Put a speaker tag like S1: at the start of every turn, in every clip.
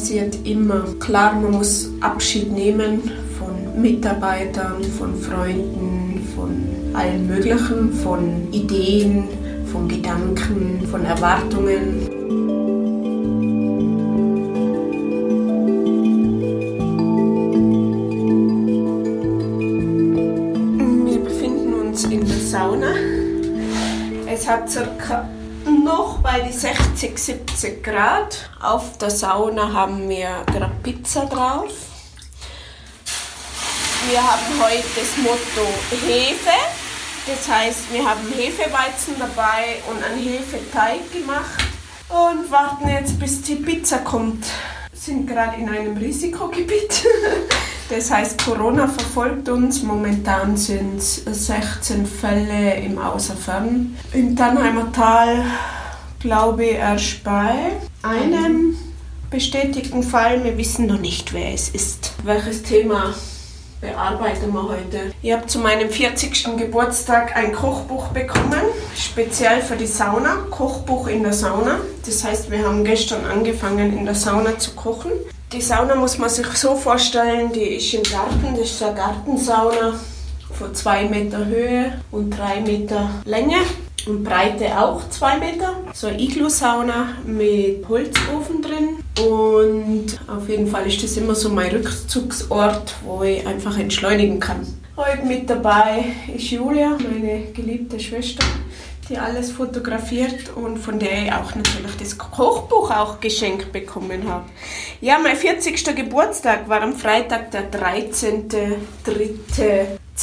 S1: passiert immer. Klar, man muss Abschied nehmen von Mitarbeitern, von Freunden, von allen möglichen, von Ideen, von Gedanken, von Erwartungen. Wir befinden uns in der Sauna. Es hat circa bei die 60, 70 Grad. Auf der Sauna haben wir gerade Pizza drauf. Wir haben heute das Motto Hefe. Das heißt, wir haben Hefeweizen dabei und einen Hefeteig gemacht und warten jetzt, bis die Pizza kommt. Sind gerade in einem Risikogebiet. Das heißt, Corona verfolgt uns. Momentan sind es 16 Fälle im Außerfern. Im Tannheimer Tal glaube erst bei einem bestätigten Fall. Wir wissen noch nicht, wer es ist. Welches Thema bearbeiten wir heute? Ich habe zu meinem 40. Geburtstag ein Kochbuch bekommen, speziell für die Sauna. Kochbuch in der Sauna. Das heißt, wir haben gestern angefangen, in der Sauna zu kochen. Die Sauna muss man sich so vorstellen, die ist im Garten, das ist eine Gartensauna von zwei Meter Höhe und drei Meter Länge und Breite auch zwei Meter. So eine Iglu-Sauna mit Holzofen drin und auf jeden Fall ist das immer so mein Rückzugsort, wo ich einfach entschleunigen kann. Heute mit dabei ist Julia, meine geliebte Schwester die alles fotografiert und von der ich auch natürlich das Kochbuch auch geschenkt bekommen habe. Ja, mein 40. Geburtstag war am Freitag, der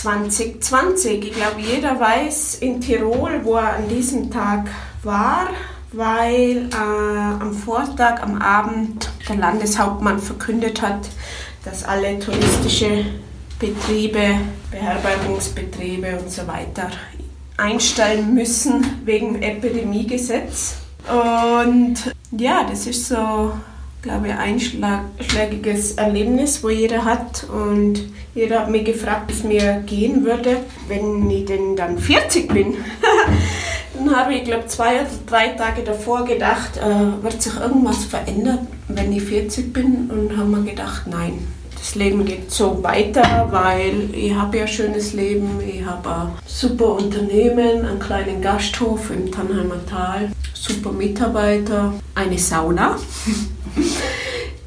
S1: 13.03.2020. Ich glaube, jeder weiß in Tirol, wo er an diesem Tag war, weil äh, am Vortag, am Abend der Landeshauptmann verkündet hat, dass alle touristische Betriebe, Beherbergungsbetriebe und so weiter einstellen müssen wegen Epidemiegesetz. Und ja, das ist so, glaube ich, ein einschlägiges Erlebnis, wo jeder hat. Und jeder hat mich gefragt, wie es mir gehen würde, wenn ich denn dann 40 bin. dann habe ich, glaube zwei oder drei Tage davor gedacht, äh, wird sich irgendwas verändern, wenn ich 40 bin? Und haben mir gedacht, nein das Leben geht so weiter, weil ich habe ja ein schönes Leben, ich habe ein super Unternehmen, einen kleinen Gasthof im Tannheimer Tal, super Mitarbeiter, eine Sauna.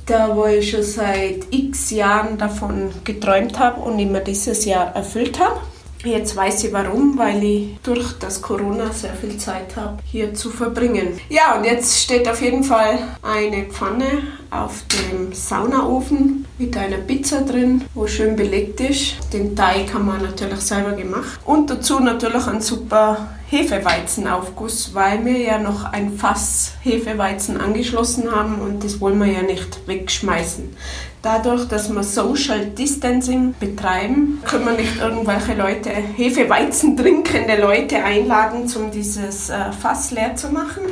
S1: da wo ich schon seit x Jahren davon geträumt habe und immer dieses Jahr erfüllt habe. Jetzt weiß ich warum, weil ich durch das Corona sehr viel Zeit habe, hier zu verbringen. Ja, und jetzt steht auf jeden Fall eine Pfanne auf dem Saunaofen mit einer Pizza drin, wo schön belegt ist. Den Teig haben wir natürlich selber gemacht. Und dazu natürlich ein super Hefeweizenaufguss, weil wir ja noch ein Fass Hefeweizen angeschlossen haben und das wollen wir ja nicht wegschmeißen. Dadurch, dass wir Social Distancing betreiben, können wir nicht irgendwelche Leute, Hefeweizen trinkende Leute einladen, um dieses äh, Fass leer zu machen.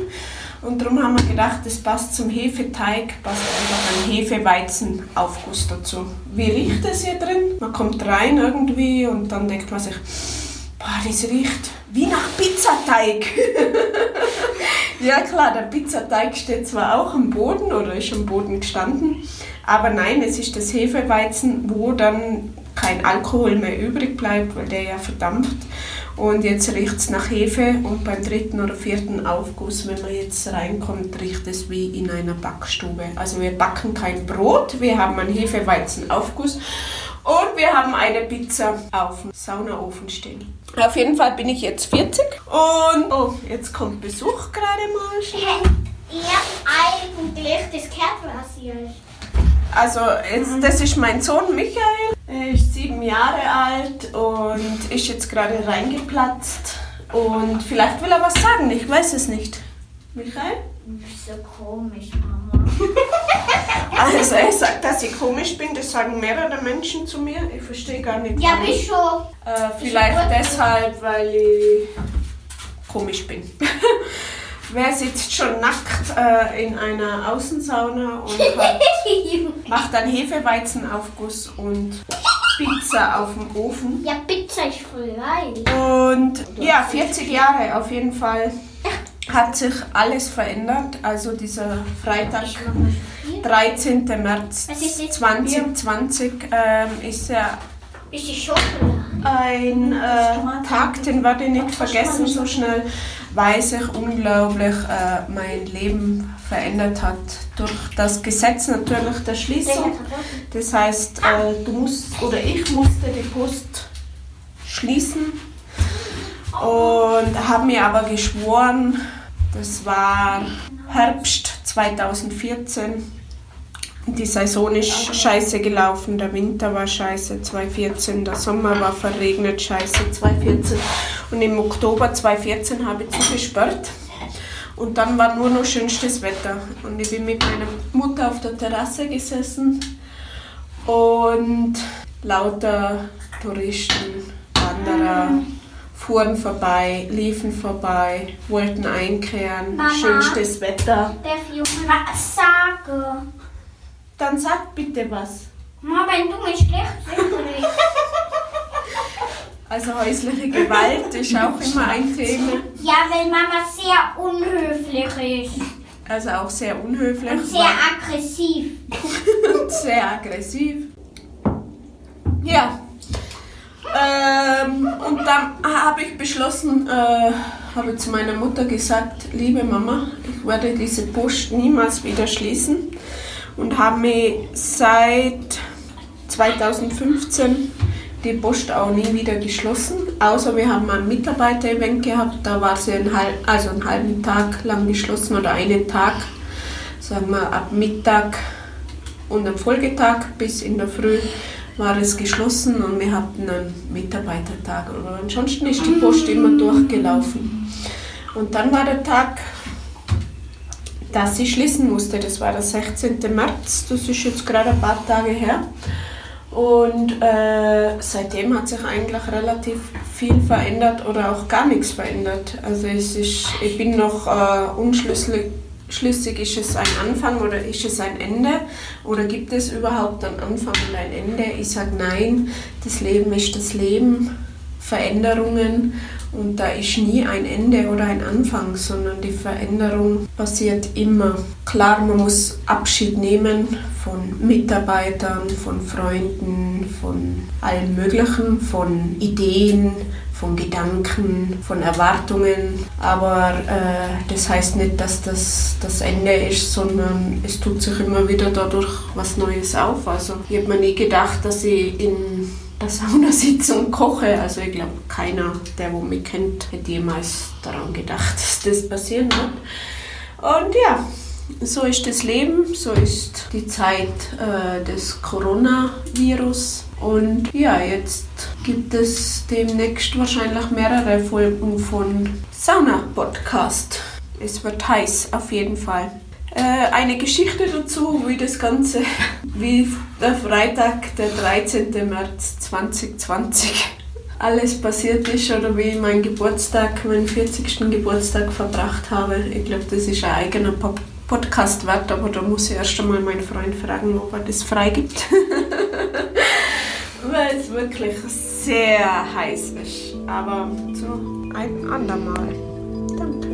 S1: Und darum haben wir gedacht, das passt zum Hefeteig, passt einfach ein Hefeweizenaufguss dazu. Wie riecht es hier drin? Man kommt rein irgendwie und dann denkt man sich, boah, das riecht wie nach Pizzateig. ja klar, der Pizzateig steht zwar auch am Boden oder ist am Boden gestanden, aber nein, es ist das Hefeweizen, wo dann kein Alkohol mehr übrig bleibt, weil der ja verdampft. Und jetzt riecht es nach Hefe und beim dritten oder vierten Aufguss, wenn man jetzt reinkommt, riecht es wie in einer Backstube. Also wir backen kein Brot, wir haben einen Hefeweizen-Aufguss und wir haben eine Pizza auf dem Saunaofen stehen. Auf jeden Fall bin ich jetzt 40 und oh, jetzt kommt Besuch gerade mal.
S2: Ja, eigentlich das Kerblasil.
S1: Also jetzt, mhm. das ist mein Sohn Michael. Er ist sieben Jahre alt und ist jetzt gerade reingeplatzt. Und vielleicht will er was sagen, ich weiß es nicht. Michael?
S2: So komisch, Mama.
S1: also er sagt, dass ich komisch bin, das sagen mehrere Menschen zu mir. Ich verstehe gar nicht.
S2: Ja, bist schon.
S1: Äh, vielleicht deshalb, weil ich komisch bin. Wer sitzt schon nackt äh, in einer Außensauna und hat, macht dann Hefeweizenaufguss und Pizza auf dem Ofen?
S2: Ja, Pizza ist voll geil.
S1: Und ja, 40 Jahre auf jeden Fall hat sich alles verändert. Also dieser Freitag 13. März
S2: Was ist das?
S1: 2020 ähm, ist ja ein äh, Tag, den werde ich nicht vergessen so schnell, weil sich unglaublich äh, mein Leben verändert hat. Durch das Gesetz natürlich der Schließung. Das heißt, äh, du musst oder ich musste die Post schließen und habe mir aber geschworen, das war Herbst 2014. Die Saison ist scheiße gelaufen, der Winter war scheiße 2014, der Sommer war verregnet scheiße 2014 und im Oktober 2014 habe ich zugesperrt und dann war nur noch schönstes Wetter und ich bin mit meiner Mutter auf der Terrasse gesessen und lauter Touristen, Wanderer fuhren vorbei, liefen vorbei, wollten einkehren,
S2: Mama.
S1: schönstes Wetter.
S2: Darf ich was sagen?
S1: Dann sag bitte was.
S2: Mama, wenn du mich schlecht.
S1: Also häusliche Gewalt ist auch immer ein Thema.
S2: Ja, weil Mama sehr unhöflich ist.
S1: Also auch sehr unhöflich.
S2: Und sehr aggressiv.
S1: und sehr aggressiv. Ja. Ähm, und dann habe ich beschlossen, äh, habe zu meiner Mutter gesagt, liebe Mama, ich werde diese Post niemals wieder schließen und habe mir seit 2015 die Post auch nie wieder geschlossen, außer wir haben ein Mitarbeiter-Event gehabt, da war sie einen, halb, also einen halben Tag lang geschlossen oder einen Tag, sagen wir ab Mittag und am Folgetag bis in der Früh war es geschlossen und wir hatten einen Mitarbeitertag. Aber ansonsten ist die Post immer durchgelaufen. Und dann war der Tag, dass sie schließen musste. Das war der 16. März. Das ist jetzt gerade ein paar Tage her. Und äh, seitdem hat sich eigentlich relativ viel verändert oder auch gar nichts verändert. Also es ist, ich bin noch äh, unschlüssig, schlüssig, ist es ein Anfang oder ist es ein Ende? Oder gibt es überhaupt einen Anfang und ein Ende? Ich sage nein, das Leben ist das Leben, Veränderungen und da ist nie ein Ende oder ein Anfang, sondern die Veränderung passiert immer. Klar, man muss Abschied nehmen von Mitarbeitern, von Freunden, von allem Möglichen, von Ideen, von Gedanken, von Erwartungen. Aber äh, das heißt nicht, dass das das Ende ist, sondern es tut sich immer wieder dadurch was Neues auf. Also ich habe mir nie gedacht, dass ich in der Sauna sitze und koche. Also ich glaube, keiner, der wo mich kennt, hätte jemals daran gedacht, dass das passieren wird. Und ja, so ist das Leben, so ist die Zeit äh, des Coronavirus. Und ja, jetzt gibt es demnächst wahrscheinlich mehrere Folgen von Sauna Podcast. Es wird heiß, auf jeden Fall. Äh, eine Geschichte dazu, wie das Ganze, wie der Freitag, der 13. März 2020 alles passiert ist oder wie ich meinen Geburtstag, meinen 40. Geburtstag verbracht habe. Ich glaube, das ist ein eigener Podcast wert, aber da muss ich erst einmal meinen Freund fragen, ob er das freigibt. Weil es wirklich sehr heiß ist. Aber zu einem andermal. Danke.